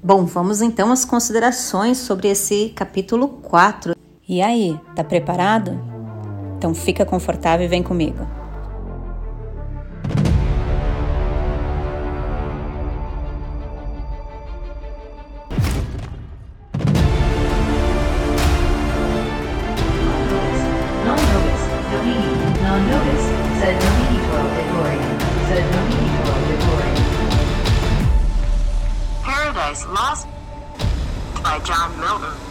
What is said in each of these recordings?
Bom, vamos então às considerações sobre esse capítulo 4. E aí, tá preparado? Então fica confortável e vem comigo. Paradise Lost by John Milton.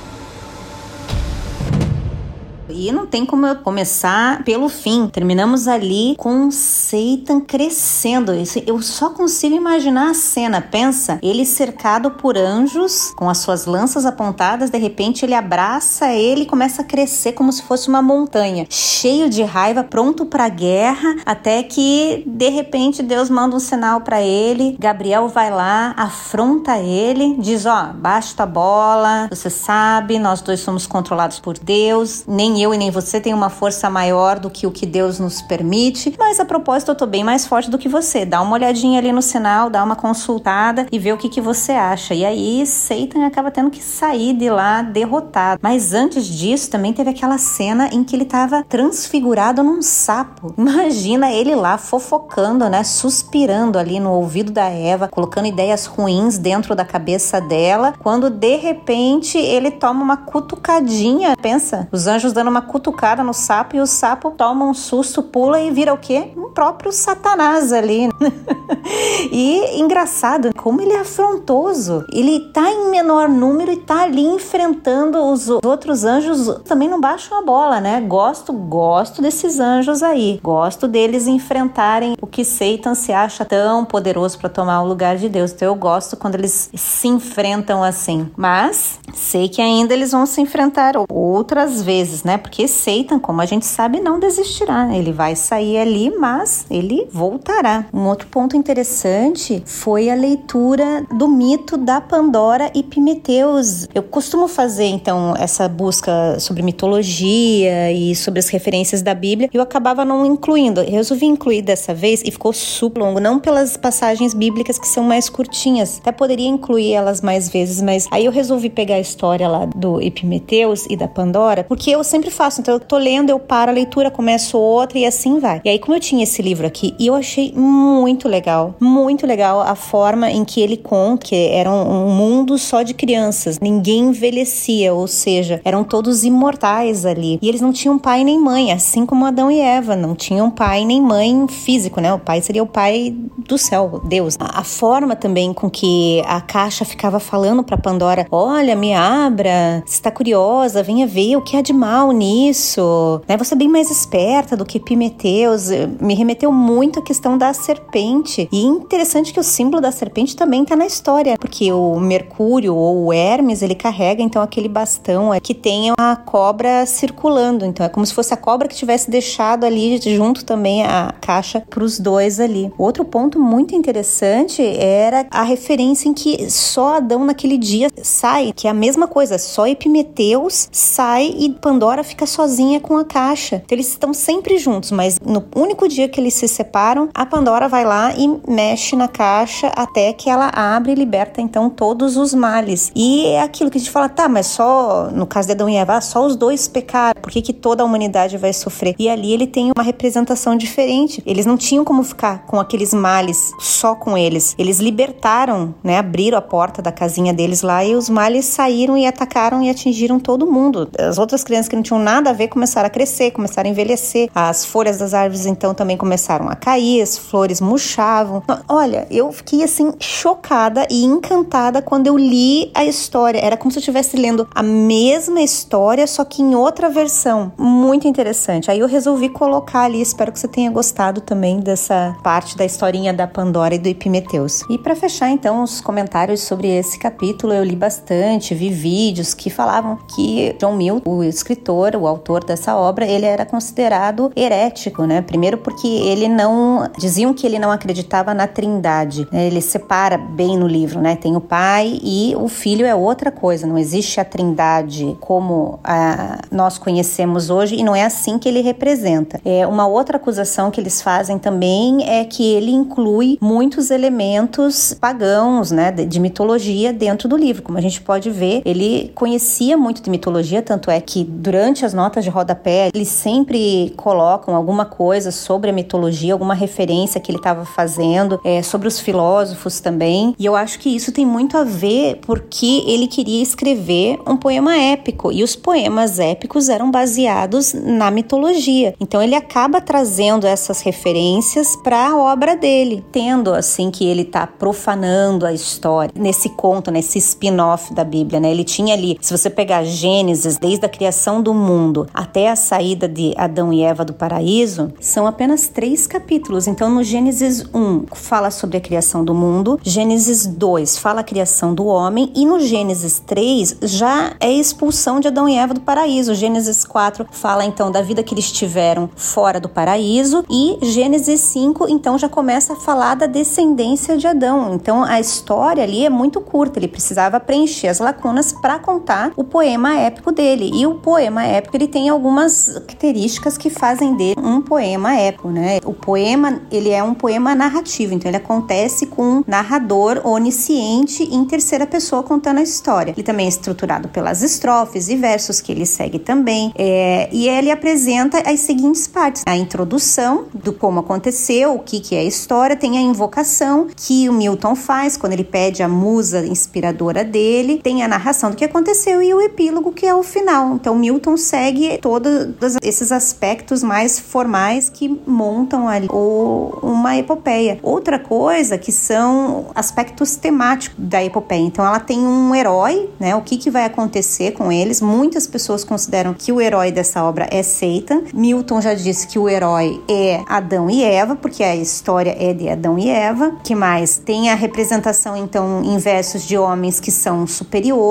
E não tem como eu começar pelo fim. Terminamos ali com Satan crescendo. Eu só consigo imaginar a cena. Pensa, ele cercado por anjos, com as suas lanças apontadas, de repente ele abraça ele e começa a crescer como se fosse uma montanha, cheio de raiva, pronto para guerra, até que de repente Deus manda um sinal para ele. Gabriel vai lá, afronta ele, diz: "Ó, basta a bola. Você sabe, nós dois somos controlados por Deus. Nem eu e nem você tem uma força maior do que o que Deus nos permite, mas a propósito eu tô bem mais forte do que você. Dá uma olhadinha ali no sinal, dá uma consultada e vê o que, que você acha. E aí Satan acaba tendo que sair de lá derrotado. Mas antes disso também teve aquela cena em que ele tava transfigurado num sapo. Imagina ele lá fofocando, né, suspirando ali no ouvido da Eva, colocando ideias ruins dentro da cabeça dela, quando de repente ele toma uma cutucadinha, pensa, os anjos dando dando uma cutucada no sapo e o sapo toma um susto, pula e vira o quê? Um próprio Satanás ali. e engraçado, como ele é afrontoso. Ele tá em menor número e tá ali enfrentando os outros anjos. Também não baixam a bola, né? Gosto, gosto desses anjos aí. Gosto deles enfrentarem o que Satan se acha tão poderoso para tomar o lugar de Deus. Então eu gosto quando eles se enfrentam assim. Mas sei que ainda eles vão se enfrentar outras vezes, né? Porque Satan, como a gente sabe, não desistirá. Ele vai sair ali, mas ele voltará. Um outro ponto interessante foi a leitura do mito da Pandora e Pimeteus. Eu costumo fazer então essa busca sobre mitologia e sobre as referências da Bíblia. Eu acabava não incluindo. Eu resolvi incluir dessa vez e ficou super longo, não pelas passagens bíblicas que são mais curtinhas. Até poderia incluir elas mais vezes, mas aí eu resolvi pegar história lá do Epimeteus e da Pandora, porque eu sempre faço. Então eu tô lendo, eu paro a leitura, começo outra e assim vai. E aí, como eu tinha esse livro aqui, eu achei muito legal, muito legal a forma em que ele conta que era um, um mundo só de crianças. Ninguém envelhecia, ou seja, eram todos imortais ali. E eles não tinham pai nem mãe, assim como Adão e Eva, não tinham pai nem mãe físico, né? O pai seria o pai do céu, Deus. A, a forma também com que a caixa ficava falando para Pandora: Olha, me abra, se está curiosa, venha ver o que há de mal nisso, né? Você é bem mais esperta do que Pimeteus. Me remeteu muito à questão da serpente. E interessante que o símbolo da serpente também tá na história, porque o Mercúrio ou o Hermes, ele carrega então aquele bastão que tem a cobra circulando. Então é como se fosse a cobra que tivesse deixado ali junto também a caixa para os dois ali. Outro ponto muito interessante era a referência em que só Adão naquele dia sai, que é a coisa, só Epimeteus sai e Pandora fica sozinha com a caixa. Então eles estão sempre juntos, mas no único dia que eles se separam, a Pandora vai lá e mexe na caixa até que ela abre e liberta então todos os males. E é aquilo que a gente fala, tá, mas só no caso de Adão e Eva, só os dois pecaram, por que, que toda a humanidade vai sofrer? E ali ele tem uma representação diferente. Eles não tinham como ficar com aqueles males só com eles. Eles libertaram, né, abriram a porta da casinha deles lá e os males saíram e atacaram e atingiram todo mundo. As outras crianças que não tinham nada a ver começaram a crescer, começaram a envelhecer. As folhas das árvores então também começaram a cair, as flores murchavam. Olha, eu fiquei assim chocada e encantada quando eu li a história. Era como se eu estivesse lendo a mesma história, só que em outra versão. Muito interessante. Aí eu resolvi colocar ali, espero que você tenha gostado também dessa parte da historinha da Pandora e do Epimeteus. E para fechar então os comentários sobre esse capítulo, eu li bastante, vi vídeos que falavam que John Milton, o escritor o autor dessa obra, ele era considerado herético, né? Primeiro porque ele não diziam que ele não acreditava na Trindade. Né? Ele separa bem no livro, né? Tem o pai e o filho é outra coisa. Não existe a Trindade como a, nós conhecemos hoje e não é assim que ele representa. É uma outra acusação que eles fazem também é que ele inclui muitos elementos pagãos, né, de, de mitologia dentro do livro. Como a gente pode ver, ele conhecia muito de mitologia, tanto é que durante as notas de rodapé eles sempre colocam alguma coisa sobre a mitologia, alguma referência que ele estava fazendo, é, sobre os filósofos também. E eu acho que isso tem muito a ver porque ele queria escrever um poema épico e os poemas épicos eram baseados na mitologia. Então ele acaba trazendo essas referências para a obra dele, tendo assim que ele está profanando a história nesse conto, nesse spin-off da Bíblia, né? Ele tinha ali, se você pegar Gênesis, desde a criação do mundo até a saída de Adão e Eva do paraíso, são apenas três capítulos. Então, no Gênesis 1 fala sobre a criação do mundo, Gênesis 2 fala a criação do homem e no Gênesis 3 já é a expulsão de Adão e Eva do paraíso. Gênesis 4 fala então da vida que eles tiveram fora do paraíso e Gênesis 5 então já começa a falar da descendência de Adão. Então a história ali é muito curta, ele precisava preencher as lacunas para contar o poema épico dele. E o poema épico ele tem algumas características que fazem dele um poema épico, né? O poema, ele é um poema narrativo, então ele acontece com um narrador onisciente em terceira pessoa contando a história. Ele também é estruturado pelas estrofes e versos que ele segue também, é, e ele apresenta as seguintes partes: a introdução do como aconteceu, o que, que é a história, tem a invocação que o Milton faz quando ele pede a musa inspiradora dele, tem a narração do que aconteceu e o epílogo que é o final. Então Milton segue todos esses aspectos mais formais que montam ali uma epopeia. Outra coisa que são aspectos temáticos da epopeia. Então ela tem um herói, né? O que, que vai acontecer com eles? Muitas pessoas consideram que o herói dessa obra é Satan. Milton já disse que o herói é Adão e Eva, porque a história é de Adão e Eva. Que mais? Tem a representação então em versos de homens que são superiores,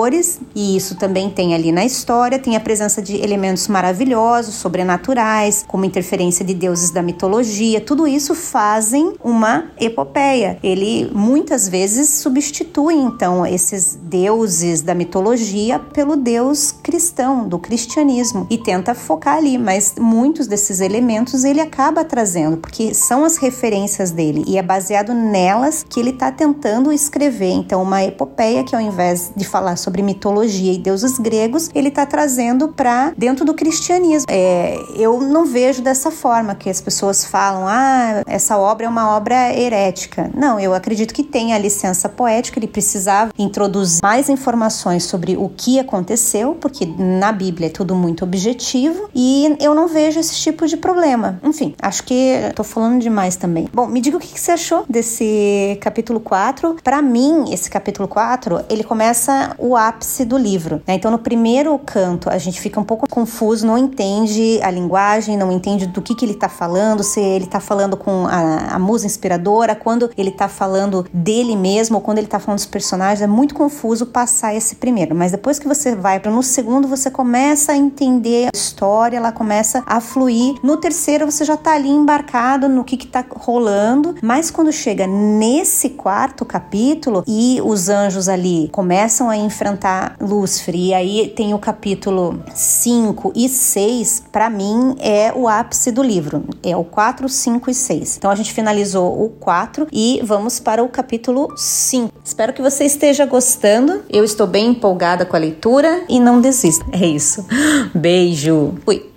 e isso também tem ali na história. Tem a presença de elementos maravilhosos, sobrenaturais, como interferência de deuses da mitologia. Tudo isso fazem uma epopeia. Ele muitas vezes substitui então esses deuses da mitologia pelo deus cristão, do cristianismo, e tenta focar ali, mas muitos desses elementos ele acaba trazendo, porque são as referências dele e é baseado nelas que ele está tentando escrever. Então, uma epopeia que ao invés de falar sobre mitologia e deuses gregos, ele está trazendo para dentro do cristianismo. É, eu não vejo dessa forma que as pessoas falam, ah, essa obra é uma obra herética. Não, eu acredito que tem a licença poética, ele precisava introduzir mais informações sobre o que aconteceu, porque na Bíblia é tudo muito objetivo e eu não vejo esse tipo de problema. Enfim, acho que tô falando demais também. Bom, me diga o que você achou desse capítulo 4. Para mim, esse capítulo 4, ele começa o ápice do livro. Né? Então, no primeiro canto, a gente fica um pouco confuso, não entende a linguagem, não entende do que, que ele tá falando, se ele tá falando com a, a musa inspiradora, quando ele tá falando dele mesmo, ou quando ele tá falando dos personagens, é muito confuso passar esse primeiro. Mas depois que você vai para no segundo, você começa a entender a história, ela começa a fluir. No terceiro, você já tá ali embarcado no que que tá rolando, mas quando chega nesse quarto capítulo e os anjos ali começam a enfrentar Lúcifer, e aí tem o capítulo 5 e 6, para mim é o ápice do livro. É o 4, 5 e 6. Então a gente finalizou o 4 e vamos para o capítulo 5. Espero que você esteja gostando. Eu estou bem empolgada com a leitura e não desista. É isso. Beijo. Fui.